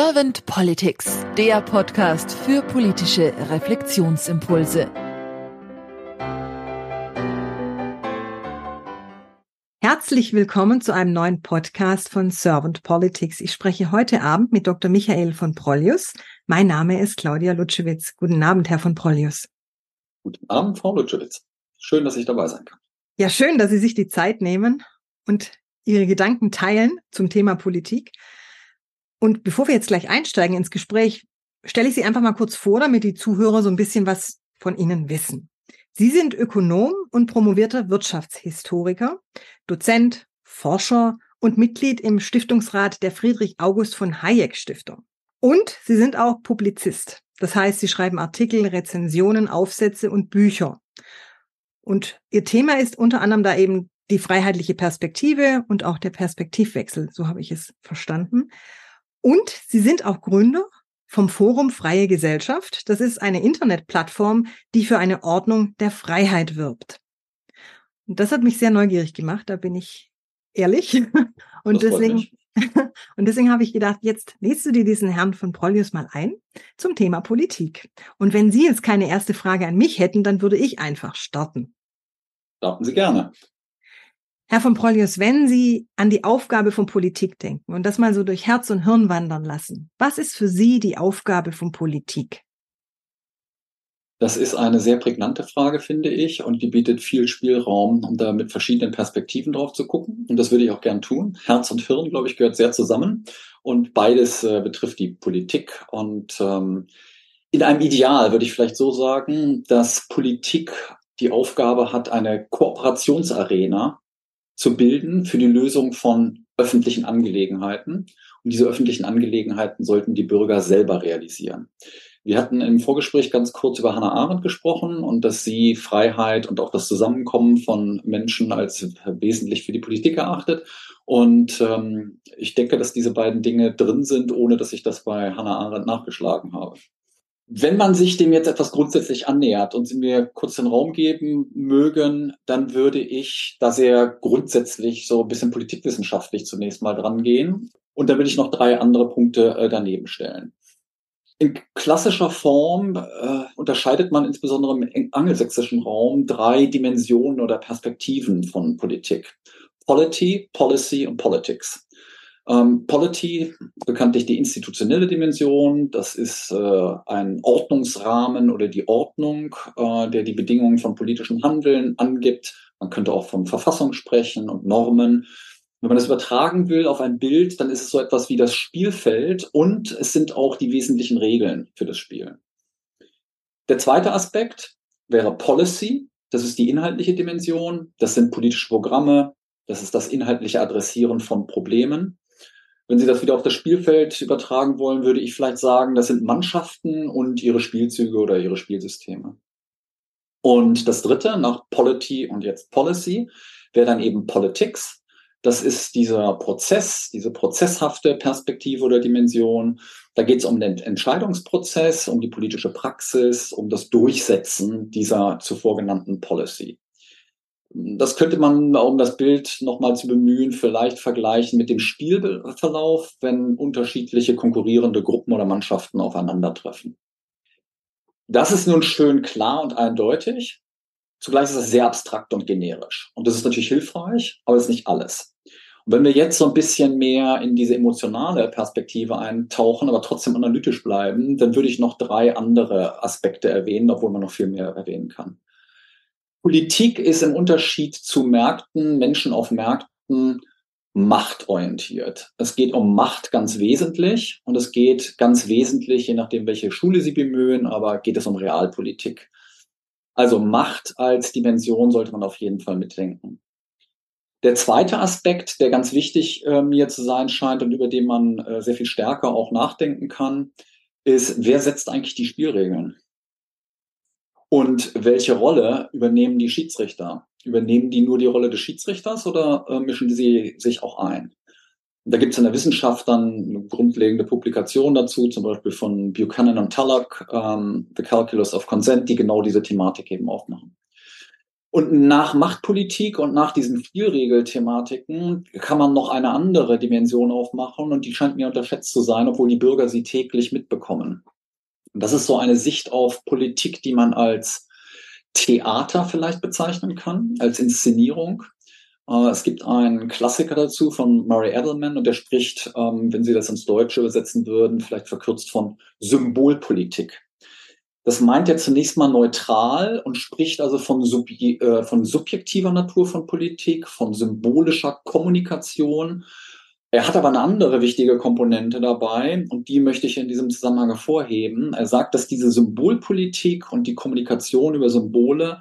Servant Politics, der Podcast für politische Reflexionsimpulse. Herzlich willkommen zu einem neuen Podcast von Servant Politics. Ich spreche heute Abend mit Dr. Michael von Prolius. Mein Name ist Claudia Lutschewitz. Guten Abend, Herr von Prolius. Guten Abend, Frau Lutschewitz. Schön, dass ich dabei sein kann. Ja, schön, dass Sie sich die Zeit nehmen und Ihre Gedanken teilen zum Thema Politik. Und bevor wir jetzt gleich einsteigen ins Gespräch, stelle ich Sie einfach mal kurz vor, damit die Zuhörer so ein bisschen was von Ihnen wissen. Sie sind Ökonom und promovierter Wirtschaftshistoriker, Dozent, Forscher und Mitglied im Stiftungsrat der Friedrich August von Hayek Stiftung. Und Sie sind auch Publizist. Das heißt, Sie schreiben Artikel, Rezensionen, Aufsätze und Bücher. Und Ihr Thema ist unter anderem da eben die freiheitliche Perspektive und auch der Perspektivwechsel. So habe ich es verstanden. Und Sie sind auch Gründer vom Forum Freie Gesellschaft. Das ist eine Internetplattform, die für eine Ordnung der Freiheit wirbt. Und das hat mich sehr neugierig gemacht, da bin ich ehrlich. Und das deswegen, und deswegen habe ich gedacht, jetzt lädst du dir diesen Herrn von Prolius mal ein zum Thema Politik. Und wenn Sie jetzt keine erste Frage an mich hätten, dann würde ich einfach starten. Starten Sie gerne. Herr von Prolius, wenn Sie an die Aufgabe von Politik denken und das mal so durch Herz und Hirn wandern lassen, was ist für Sie die Aufgabe von Politik? Das ist eine sehr prägnante Frage, finde ich, und die bietet viel Spielraum, um da mit verschiedenen Perspektiven drauf zu gucken. Und das würde ich auch gern tun. Herz und Hirn, glaube ich, gehört sehr zusammen. Und beides äh, betrifft die Politik. Und ähm, in einem Ideal würde ich vielleicht so sagen, dass Politik die Aufgabe hat, eine Kooperationsarena zu bilden für die Lösung von öffentlichen Angelegenheiten. Und diese öffentlichen Angelegenheiten sollten die Bürger selber realisieren. Wir hatten im Vorgespräch ganz kurz über Hannah Arendt gesprochen und dass sie Freiheit und auch das Zusammenkommen von Menschen als wesentlich für die Politik erachtet. Und ähm, ich denke, dass diese beiden Dinge drin sind, ohne dass ich das bei Hannah Arendt nachgeschlagen habe. Wenn man sich dem jetzt etwas grundsätzlich annähert und Sie mir kurz den Raum geben mögen, dann würde ich da sehr grundsätzlich so ein bisschen politikwissenschaftlich zunächst mal dran gehen. Und dann würde ich noch drei andere Punkte äh, daneben stellen. In klassischer Form äh, unterscheidet man insbesondere im angelsächsischen Raum drei Dimensionen oder Perspektiven von Politik. Polity, Policy und Politics. Ähm, Polity, bekanntlich die institutionelle Dimension, das ist äh, ein Ordnungsrahmen oder die Ordnung, äh, der die Bedingungen von politischem Handeln angibt. Man könnte auch von Verfassung sprechen und Normen. Wenn man das übertragen will auf ein Bild, dann ist es so etwas wie das Spielfeld und es sind auch die wesentlichen Regeln für das Spiel. Der zweite Aspekt wäre Policy. Das ist die inhaltliche Dimension. Das sind politische Programme. Das ist das inhaltliche Adressieren von Problemen. Wenn Sie das wieder auf das Spielfeld übertragen wollen, würde ich vielleicht sagen, das sind Mannschaften und ihre Spielzüge oder ihre Spielsysteme. Und das dritte, nach Polity und jetzt Policy, wäre dann eben Politics. Das ist dieser Prozess, diese prozesshafte Perspektive oder Dimension. Da geht es um den Entscheidungsprozess, um die politische Praxis, um das Durchsetzen dieser zuvor genannten Policy. Das könnte man, um das Bild nochmal zu bemühen, vielleicht vergleichen mit dem Spielverlauf, wenn unterschiedliche konkurrierende Gruppen oder Mannschaften aufeinandertreffen. Das ist nun schön klar und eindeutig. Zugleich ist es sehr abstrakt und generisch. Und das ist natürlich hilfreich, aber das ist nicht alles. Und wenn wir jetzt so ein bisschen mehr in diese emotionale Perspektive eintauchen, aber trotzdem analytisch bleiben, dann würde ich noch drei andere Aspekte erwähnen, obwohl man noch viel mehr erwähnen kann. Politik ist im Unterschied zu Märkten, Menschen auf Märkten, machtorientiert. Es geht um Macht ganz wesentlich und es geht ganz wesentlich, je nachdem, welche Schule Sie bemühen, aber geht es um Realpolitik. Also Macht als Dimension sollte man auf jeden Fall mitdenken. Der zweite Aspekt, der ganz wichtig äh, mir zu sein scheint und über den man äh, sehr viel stärker auch nachdenken kann, ist, wer setzt eigentlich die Spielregeln? Und welche Rolle übernehmen die Schiedsrichter? Übernehmen die nur die Rolle des Schiedsrichters oder äh, mischen sie sich auch ein? Da gibt es in der Wissenschaft dann eine grundlegende Publikation dazu, zum Beispiel von Buchanan und Tullock, ähm, The Calculus of Consent, die genau diese Thematik eben aufmachen. Und nach Machtpolitik und nach diesen Spielregelthematiken kann man noch eine andere Dimension aufmachen und die scheint mir unterschätzt zu sein, obwohl die Bürger sie täglich mitbekommen. Das ist so eine Sicht auf Politik, die man als Theater vielleicht bezeichnen kann, als Inszenierung. Äh, es gibt einen Klassiker dazu von Murray Edelman und der spricht, ähm, wenn Sie das ins Deutsche übersetzen würden, vielleicht verkürzt von Symbolpolitik. Das meint er zunächst mal neutral und spricht also von, subje äh, von subjektiver Natur von Politik, von symbolischer Kommunikation. Er hat aber eine andere wichtige Komponente dabei und die möchte ich in diesem Zusammenhang hervorheben. Er sagt, dass diese Symbolpolitik und die Kommunikation über Symbole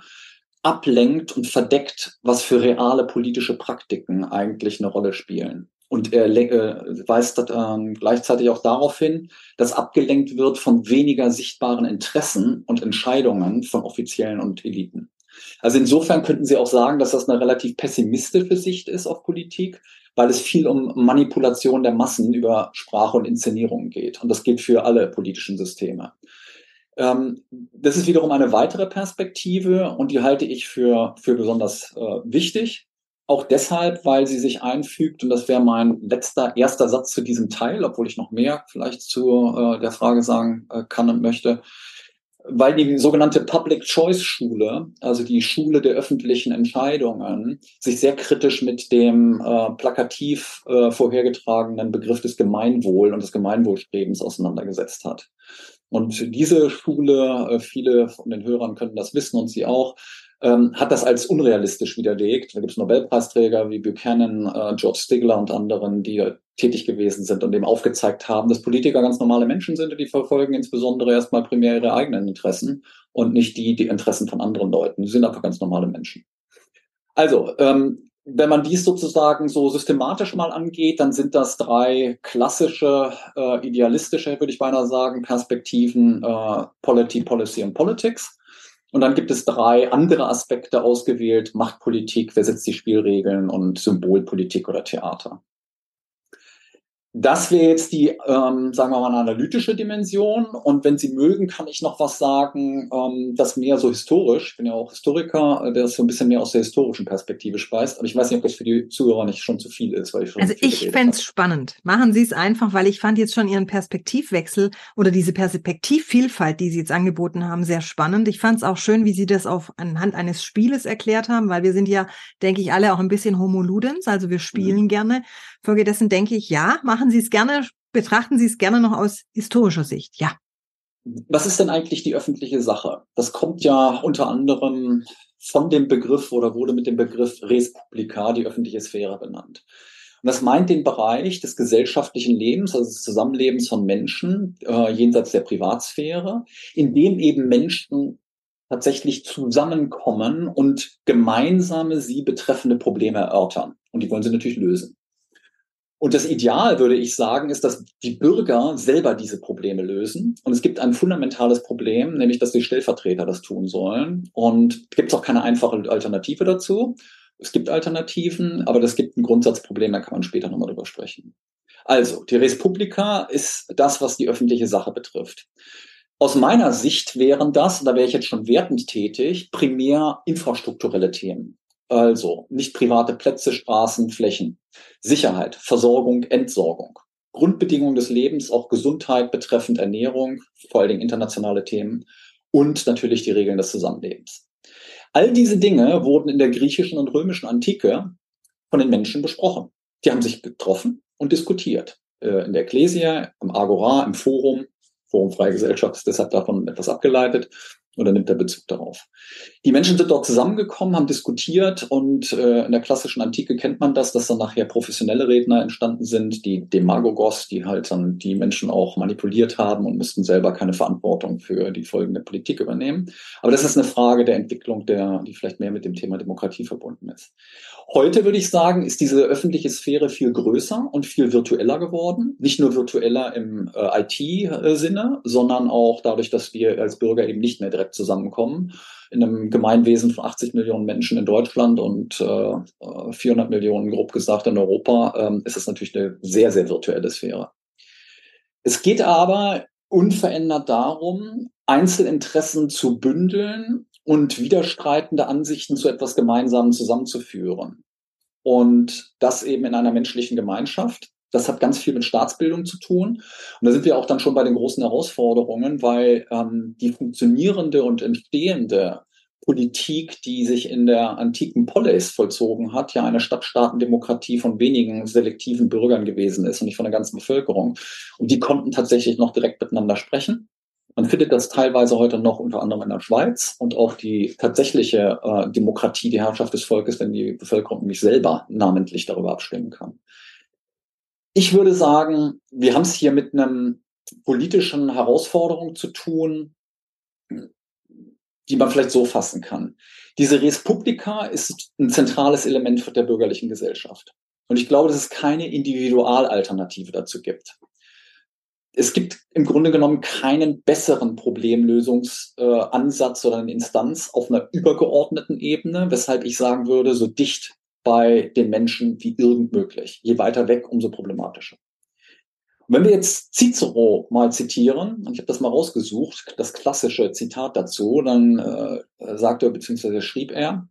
ablenkt und verdeckt, was für reale politische Praktiken eigentlich eine Rolle spielen. Und er äh, weist äh, gleichzeitig auch darauf hin, dass abgelenkt wird von weniger sichtbaren Interessen und Entscheidungen von Offiziellen und Eliten. Also insofern könnten Sie auch sagen, dass das eine relativ pessimistische Sicht ist auf Politik, weil es viel um Manipulation der Massen über Sprache und Inszenierung geht. Und das gilt für alle politischen Systeme. Ähm, das ist wiederum eine weitere Perspektive und die halte ich für, für besonders äh, wichtig. Auch deshalb, weil sie sich einfügt, und das wäre mein letzter, erster Satz zu diesem Teil, obwohl ich noch mehr vielleicht zu äh, der Frage sagen äh, kann und möchte, weil die sogenannte Public Choice Schule, also die Schule der öffentlichen Entscheidungen, sich sehr kritisch mit dem äh, plakativ äh, vorhergetragenen Begriff des Gemeinwohl und des Gemeinwohlstrebens auseinandergesetzt hat. Und diese Schule, äh, viele von den Hörern können das wissen und sie auch, ähm, hat das als unrealistisch widerlegt. Da gibt es Nobelpreisträger wie Buchanan, äh, George Stigler und anderen, die tätig gewesen sind und dem aufgezeigt haben, dass Politiker ganz normale Menschen sind und die verfolgen insbesondere erstmal primär ihre eigenen Interessen und nicht die, die Interessen von anderen Leuten. Die sind einfach ganz normale Menschen. Also, ähm, wenn man dies sozusagen so systematisch mal angeht, dann sind das drei klassische, äh, idealistische, würde ich beinahe sagen, Perspektiven, äh, Polity, Policy und Politics. Und dann gibt es drei andere Aspekte ausgewählt, Machtpolitik, wer setzt die Spielregeln und Symbolpolitik oder Theater. Das wäre jetzt die, ähm, sagen wir mal, eine analytische Dimension. Und wenn Sie mögen, kann ich noch was sagen, ähm, das mehr so historisch, ich bin ja auch Historiker, äh, der das so ein bisschen mehr aus der historischen Perspektive speist. Aber ich weiß nicht, ob das für die Zuhörer nicht schon zu viel ist, weil ich schon Also ich fände es spannend. Machen Sie es einfach, weil ich fand jetzt schon Ihren Perspektivwechsel oder diese Perspektivvielfalt, die Sie jetzt angeboten haben, sehr spannend. Ich fand es auch schön, wie Sie das auf anhand eines Spieles erklärt haben, weil wir sind ja, denke ich, alle auch ein bisschen Homo Ludens, also wir spielen mhm. gerne. Folgedessen denke ich, ja, machen Sie es gerne, betrachten Sie es gerne noch aus historischer Sicht. Ja. Was ist denn eigentlich die öffentliche Sache? Das kommt ja unter anderem von dem Begriff oder wurde mit dem Begriff Res Publica, die öffentliche Sphäre, benannt. Und das meint den Bereich des gesellschaftlichen Lebens, also des Zusammenlebens von Menschen äh, jenseits der Privatsphäre, in dem eben Menschen tatsächlich zusammenkommen und gemeinsame sie betreffende Probleme erörtern. Und die wollen sie natürlich lösen. Und das Ideal, würde ich sagen, ist, dass die Bürger selber diese Probleme lösen. Und es gibt ein fundamentales Problem, nämlich, dass die Stellvertreter das tun sollen. Und gibt es auch keine einfache Alternative dazu. Es gibt Alternativen, aber das gibt ein Grundsatzproblem, da kann man später nochmal drüber sprechen. Also, die Respublika ist das, was die öffentliche Sache betrifft. Aus meiner Sicht wären das, und da wäre ich jetzt schon wertend tätig, primär infrastrukturelle Themen. Also nicht private Plätze, Straßen, Flächen. Sicherheit, Versorgung, Entsorgung. Grundbedingungen des Lebens, auch Gesundheit betreffend Ernährung, vor allen Dingen internationale Themen und natürlich die Regeln des Zusammenlebens. All diese Dinge wurden in der griechischen und römischen Antike von den Menschen besprochen. Die haben sich getroffen und diskutiert. Äh, in der Ekklesia, im Agora, im Forum. Forum Freie Gesellschaft ist deshalb davon etwas abgeleitet oder nimmt er Bezug darauf? Die Menschen sind dort zusammengekommen, haben diskutiert und äh, in der klassischen Antike kennt man das, dass dann nachher professionelle Redner entstanden sind, die Demagogos, die halt dann die Menschen auch manipuliert haben und müssten selber keine Verantwortung für die Folgen der Politik übernehmen. Aber das ist eine Frage der Entwicklung, der, die vielleicht mehr mit dem Thema Demokratie verbunden ist. Heute würde ich sagen, ist diese öffentliche Sphäre viel größer und viel virtueller geworden. Nicht nur virtueller im äh, IT-Sinne, sondern auch dadurch, dass wir als Bürger eben nicht mehr direkt zusammenkommen. In einem Gemeinwesen von 80 Millionen Menschen in Deutschland und äh, 400 Millionen, grob gesagt, in Europa, äh, ist es natürlich eine sehr, sehr virtuelle Sphäre. Es geht aber unverändert darum, Einzelinteressen zu bündeln und widerstreitende Ansichten zu etwas Gemeinsamen zusammenzuführen. Und das eben in einer menschlichen Gemeinschaft. Das hat ganz viel mit Staatsbildung zu tun. Und da sind wir auch dann schon bei den großen Herausforderungen, weil ähm, die funktionierende und entstehende Politik, die sich in der antiken Polis vollzogen hat, ja eine Stadtstaatendemokratie von wenigen selektiven Bürgern gewesen ist und nicht von der ganzen Bevölkerung. Und die konnten tatsächlich noch direkt miteinander sprechen. Man findet das teilweise heute noch unter anderem in der Schweiz und auch die tatsächliche äh, Demokratie, die Herrschaft des Volkes, wenn die Bevölkerung nicht selber namentlich darüber abstimmen kann. Ich würde sagen, wir haben es hier mit einem politischen Herausforderung zu tun, die man vielleicht so fassen kann. Diese Res Publica ist ein zentrales Element der bürgerlichen Gesellschaft. Und ich glaube, dass es keine Individualalternative dazu gibt es gibt im Grunde genommen keinen besseren Problemlösungsansatz äh, oder eine Instanz auf einer übergeordneten Ebene, weshalb ich sagen würde, so dicht bei den Menschen wie irgend möglich. Je weiter weg, umso problematischer. Und wenn wir jetzt Cicero mal zitieren, und ich habe das mal rausgesucht, das klassische Zitat dazu, dann äh, sagt er bzw. schrieb er,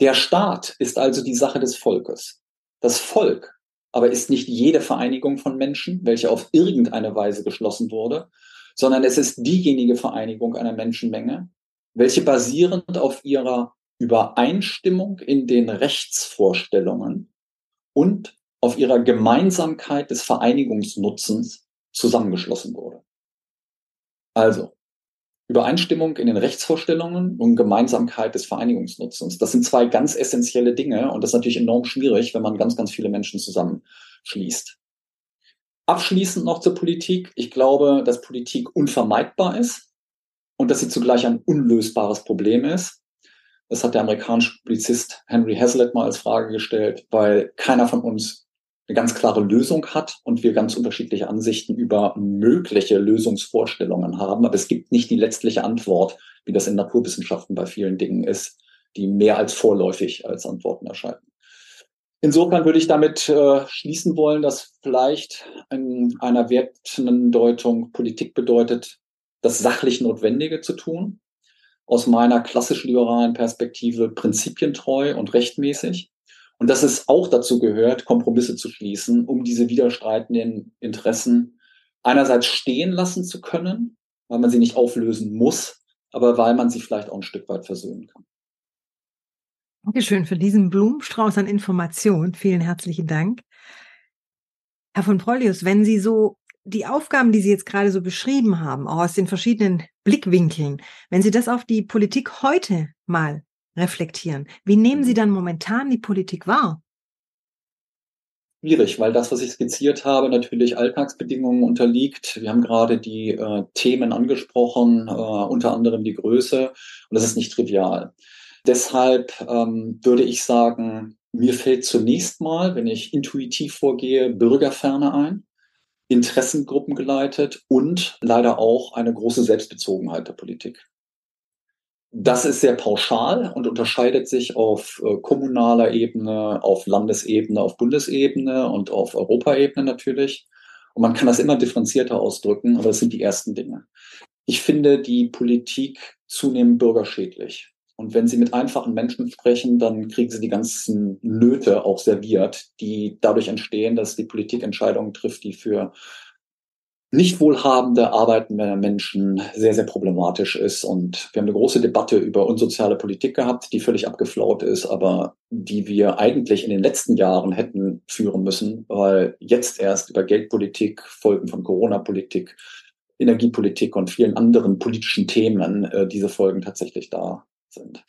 der Staat ist also die Sache des Volkes. Das Volk aber ist nicht jede Vereinigung von Menschen, welche auf irgendeine Weise geschlossen wurde, sondern es ist diejenige Vereinigung einer Menschenmenge, welche basierend auf ihrer Übereinstimmung in den Rechtsvorstellungen und auf ihrer Gemeinsamkeit des Vereinigungsnutzens zusammengeschlossen wurde. Also, Übereinstimmung in den Rechtsvorstellungen und Gemeinsamkeit des Vereinigungsnutzens. Das sind zwei ganz essentielle Dinge und das ist natürlich enorm schwierig, wenn man ganz, ganz viele Menschen zusammenschließt. Abschließend noch zur Politik. Ich glaube, dass Politik unvermeidbar ist und dass sie zugleich ein unlösbares Problem ist. Das hat der amerikanische Publizist Henry Hazlitt mal als Frage gestellt, weil keiner von uns eine ganz klare Lösung hat und wir ganz unterschiedliche Ansichten über mögliche Lösungsvorstellungen haben. Aber es gibt nicht die letztliche Antwort, wie das in Naturwissenschaften bei vielen Dingen ist, die mehr als vorläufig als Antworten erscheinen. Insofern würde ich damit äh, schließen wollen, dass vielleicht in einer wertenden Deutung Politik bedeutet, das sachlich Notwendige zu tun, aus meiner klassisch liberalen Perspektive prinzipientreu und rechtmäßig und dass es auch dazu gehört, Kompromisse zu schließen, um diese widerstreitenden Interessen einerseits stehen lassen zu können, weil man sie nicht auflösen muss, aber weil man sie vielleicht auch ein Stück weit versöhnen kann. Dankeschön für diesen Blumenstrauß an Informationen. Vielen herzlichen Dank. Herr von Preulius, wenn Sie so die Aufgaben, die Sie jetzt gerade so beschrieben haben, auch aus den verschiedenen Blickwinkeln, wenn Sie das auf die Politik heute mal reflektieren. Wie nehmen Sie dann momentan die Politik wahr? Schwierig, weil das, was ich skizziert habe, natürlich Alltagsbedingungen unterliegt. Wir haben gerade die äh, Themen angesprochen, äh, unter anderem die Größe, und das ist nicht trivial. Deshalb ähm, würde ich sagen, mir fällt zunächst mal, wenn ich intuitiv vorgehe, Bürgerferne ein, Interessengruppen geleitet und leider auch eine große Selbstbezogenheit der Politik. Das ist sehr pauschal und unterscheidet sich auf äh, kommunaler Ebene, auf Landesebene, auf Bundesebene und auf Europaebene natürlich. Und man kann das immer differenzierter ausdrücken, aber das sind die ersten Dinge. Ich finde die Politik zunehmend bürgerschädlich. Und wenn Sie mit einfachen Menschen sprechen, dann kriegen Sie die ganzen Nöte auch serviert, die dadurch entstehen, dass die Politik Entscheidungen trifft, die für nicht wohlhabende arbeitende Menschen sehr, sehr problematisch ist. Und wir haben eine große Debatte über unsoziale Politik gehabt, die völlig abgeflaut ist, aber die wir eigentlich in den letzten Jahren hätten führen müssen, weil jetzt erst über Geldpolitik, Folgen von Corona-Politik, Energiepolitik und vielen anderen politischen Themen äh, diese Folgen tatsächlich da sind.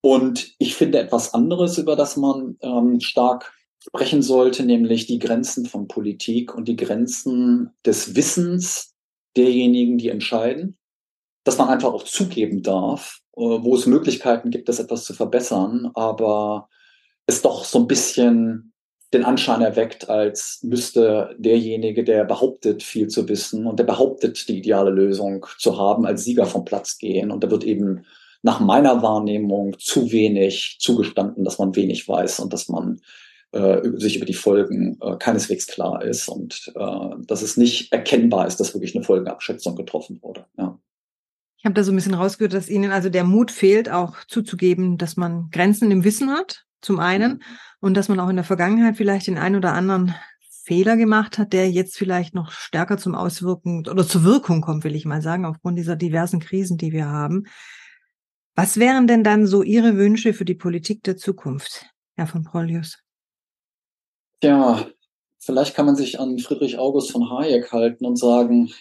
Und ich finde etwas anderes, über das man ähm, stark sprechen sollte, nämlich die Grenzen von Politik und die Grenzen des Wissens derjenigen, die entscheiden, dass man einfach auch zugeben darf, äh, wo es Möglichkeiten gibt, das etwas zu verbessern, aber es doch so ein bisschen den Anschein erweckt, als müsste derjenige, der behauptet, viel zu wissen und der behauptet, die ideale Lösung zu haben, als Sieger vom Platz gehen. Und da wird eben nach meiner Wahrnehmung zu wenig zugestanden, dass man wenig weiß und dass man äh, sich über die Folgen äh, keineswegs klar ist und äh, dass es nicht erkennbar ist, dass wirklich eine Folgenabschätzung getroffen wurde. Ja. Ich habe da so ein bisschen rausgehört, dass Ihnen also der Mut fehlt, auch zuzugeben, dass man Grenzen im Wissen hat, zum einen, mhm. und dass man auch in der Vergangenheit vielleicht den einen oder anderen Fehler gemacht hat, der jetzt vielleicht noch stärker zum Auswirken oder zur Wirkung kommt, will ich mal sagen, aufgrund dieser diversen Krisen, die wir haben. Was wären denn dann so Ihre Wünsche für die Politik der Zukunft, Herr von Prolius? Ja, vielleicht kann man sich an Friedrich August von Hayek halten und sagen,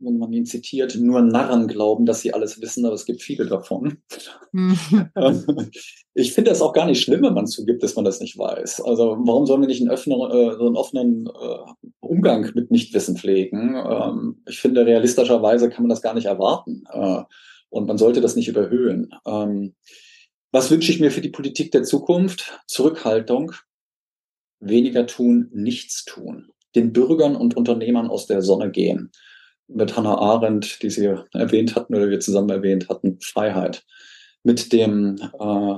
wenn man ihn zitiert, nur Narren glauben, dass sie alles wissen, aber es gibt viele davon. Ich finde das auch gar nicht schlimm, wenn man zugibt, dass man das nicht weiß. Also warum sollen wir nicht einen, öffnen, äh, so einen offenen äh, Umgang mit Nichtwissen pflegen? Ähm, ich finde, realistischerweise kann man das gar nicht erwarten. Äh, und man sollte das nicht überhöhen. Ähm, was wünsche ich mir für die Politik der Zukunft? Zurückhaltung, weniger tun, nichts tun. Den Bürgern und Unternehmern aus der Sonne gehen mit Hannah Arendt, die Sie erwähnt hatten oder wir zusammen erwähnt hatten, Freiheit. Mit dem äh,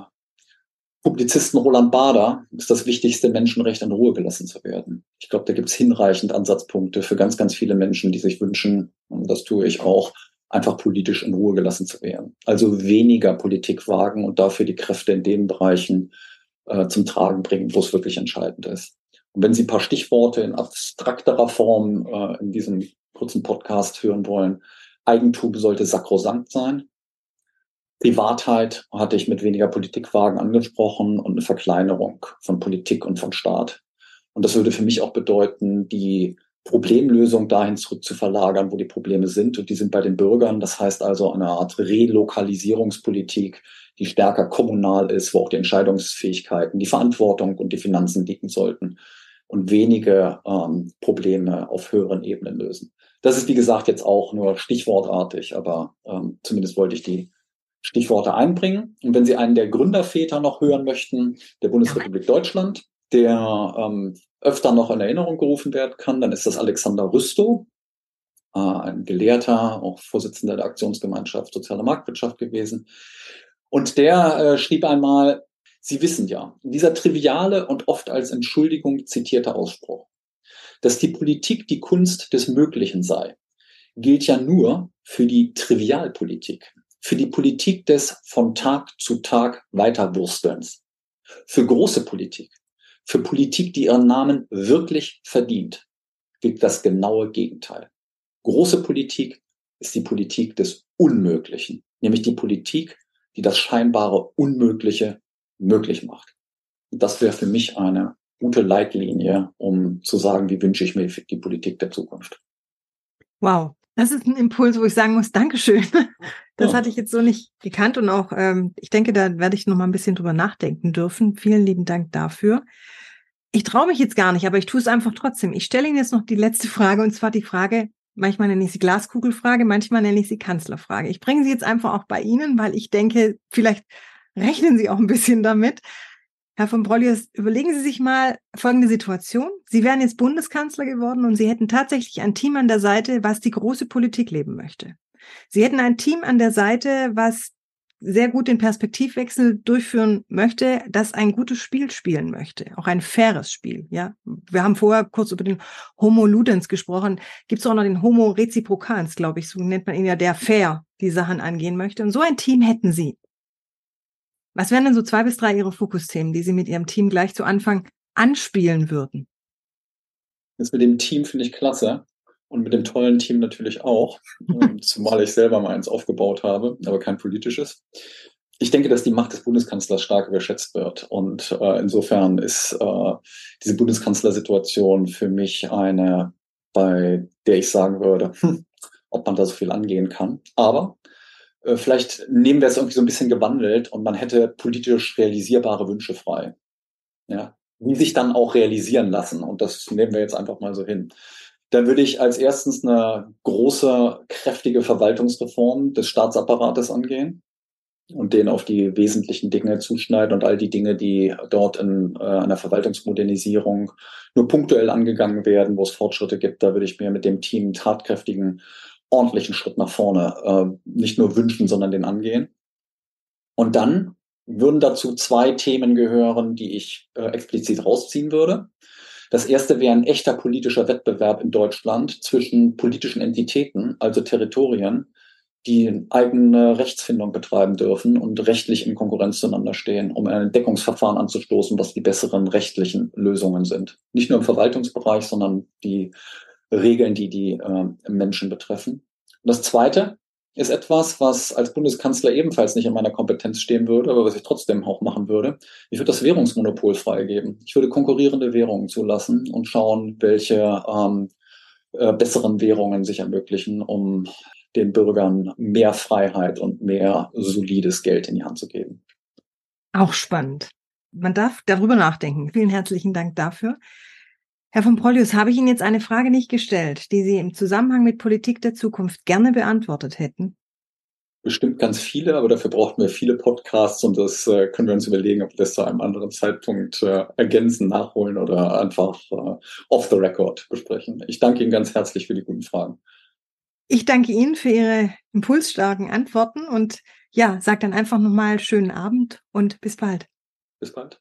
Publizisten Roland Bader ist das wichtigste Menschenrecht, in Ruhe gelassen zu werden. Ich glaube, da gibt es hinreichend Ansatzpunkte für ganz, ganz viele Menschen, die sich wünschen, und das tue ich auch, einfach politisch in Ruhe gelassen zu werden. Also weniger Politik wagen und dafür die Kräfte in den Bereichen äh, zum Tragen bringen, wo es wirklich entscheidend ist. Und wenn Sie ein paar Stichworte in abstrakterer Form äh, in diesem kurzen Podcast hören wollen. Eigentum sollte sakrosankt sein. Privatheit hatte ich mit weniger Politikwagen angesprochen und eine Verkleinerung von Politik und von Staat. Und das würde für mich auch bedeuten, die Problemlösung dahin zurück zu verlagern, wo die Probleme sind. Und die sind bei den Bürgern. Das heißt also eine Art Relokalisierungspolitik, die stärker kommunal ist, wo auch die Entscheidungsfähigkeiten, die Verantwortung und die Finanzen liegen sollten und wenige ähm, Probleme auf höheren Ebenen lösen. Das ist, wie gesagt, jetzt auch nur stichwortartig, aber ähm, zumindest wollte ich die Stichworte einbringen. Und wenn Sie einen der Gründerväter noch hören möchten, der Bundesrepublik Deutschland, der ähm, öfter noch in Erinnerung gerufen werden kann, dann ist das Alexander Rüstow, äh, ein Gelehrter, auch Vorsitzender der Aktionsgemeinschaft Soziale Marktwirtschaft gewesen. Und der äh, schrieb einmal, Sie wissen ja, dieser triviale und oft als Entschuldigung zitierte Ausspruch, dass die Politik die Kunst des Möglichen sei, gilt ja nur für die Trivialpolitik, für die Politik des von Tag zu Tag Weiterwurstelns, für große Politik, für Politik, die ihren Namen wirklich verdient, gilt das genaue Gegenteil. Große Politik ist die Politik des Unmöglichen, nämlich die Politik, die das scheinbare Unmögliche möglich macht. Und das wäre für mich eine gute Leitlinie, um zu sagen, wie wünsche ich mir die Politik der Zukunft. Wow, das ist ein Impuls, wo ich sagen muss, Dankeschön. Das ja. hatte ich jetzt so nicht gekannt und auch, ähm, ich denke, da werde ich noch mal ein bisschen drüber nachdenken dürfen. Vielen lieben Dank dafür. Ich traue mich jetzt gar nicht, aber ich tue es einfach trotzdem. Ich stelle Ihnen jetzt noch die letzte Frage und zwar die Frage, manchmal nenne ich sie Glaskugelfrage, manchmal nenne ich sie Kanzlerfrage. Ich bringe sie jetzt einfach auch bei Ihnen, weil ich denke, vielleicht rechnen Sie auch ein bisschen damit. Herr von Brollius, überlegen Sie sich mal folgende Situation. Sie wären jetzt Bundeskanzler geworden und Sie hätten tatsächlich ein Team an der Seite, was die große Politik leben möchte. Sie hätten ein Team an der Seite, was sehr gut den Perspektivwechsel durchführen möchte, das ein gutes Spiel spielen möchte, auch ein faires Spiel. Ja, wir haben vorher kurz über den Homo Ludens gesprochen. Gibt es auch noch den Homo Reciprocans, glaube ich, so nennt man ihn ja, der fair die Sachen angehen möchte. Und so ein Team hätten Sie. Was wären denn so zwei bis drei Ihre Fokusthemen, die Sie mit Ihrem Team gleich zu Anfang anspielen würden? Das mit dem Team finde ich klasse und mit dem tollen Team natürlich auch, ähm, zumal ich selber mal eins aufgebaut habe, aber kein politisches. Ich denke, dass die Macht des Bundeskanzlers stark überschätzt wird. Und äh, insofern ist äh, diese Bundeskanzlersituation für mich eine, bei der ich sagen würde, hm, ob man da so viel angehen kann. Aber äh, vielleicht nehmen wir es irgendwie so ein bisschen gewandelt und man hätte politisch realisierbare Wünsche frei. Ja, die sich dann auch realisieren lassen. Und das nehmen wir jetzt einfach mal so hin. Dann würde ich als erstens eine große, kräftige Verwaltungsreform des Staatsapparates angehen und den auf die wesentlichen Dinge zuschneiden und all die Dinge, die dort in äh, einer Verwaltungsmodernisierung nur punktuell angegangen werden, wo es Fortschritte gibt, da würde ich mir mit dem Team tatkräftigen ordentlichen Schritt nach vorne äh, nicht nur wünschen, sondern den angehen. Und dann würden dazu zwei Themen gehören, die ich äh, explizit rausziehen würde. Das erste wäre ein echter politischer Wettbewerb in Deutschland zwischen politischen Entitäten, also Territorien, die eigene Rechtsfindung betreiben dürfen und rechtlich in Konkurrenz zueinander stehen, um ein Entdeckungsverfahren anzustoßen, was die besseren rechtlichen Lösungen sind. Nicht nur im Verwaltungsbereich, sondern die Regeln, die die äh, Menschen betreffen. Und das Zweite ist etwas, was als Bundeskanzler ebenfalls nicht in meiner Kompetenz stehen würde, aber was ich trotzdem auch machen würde. Ich würde das Währungsmonopol freigeben. Ich würde konkurrierende Währungen zulassen und schauen, welche ähm, äh, besseren Währungen sich ermöglichen, um den Bürgern mehr Freiheit und mehr solides Geld in die Hand zu geben. Auch spannend. Man darf darüber nachdenken. Vielen herzlichen Dank dafür. Herr von Prolius, habe ich Ihnen jetzt eine Frage nicht gestellt, die Sie im Zusammenhang mit Politik der Zukunft gerne beantwortet hätten? Bestimmt ganz viele, aber dafür brauchten wir viele Podcasts und das äh, können wir uns überlegen, ob wir das zu einem anderen Zeitpunkt äh, ergänzen, nachholen oder einfach äh, off the record besprechen. Ich danke Ihnen ganz herzlich für die guten Fragen. Ich danke Ihnen für Ihre impulsstarken Antworten und ja, sag dann einfach nochmal schönen Abend und bis bald. Bis bald.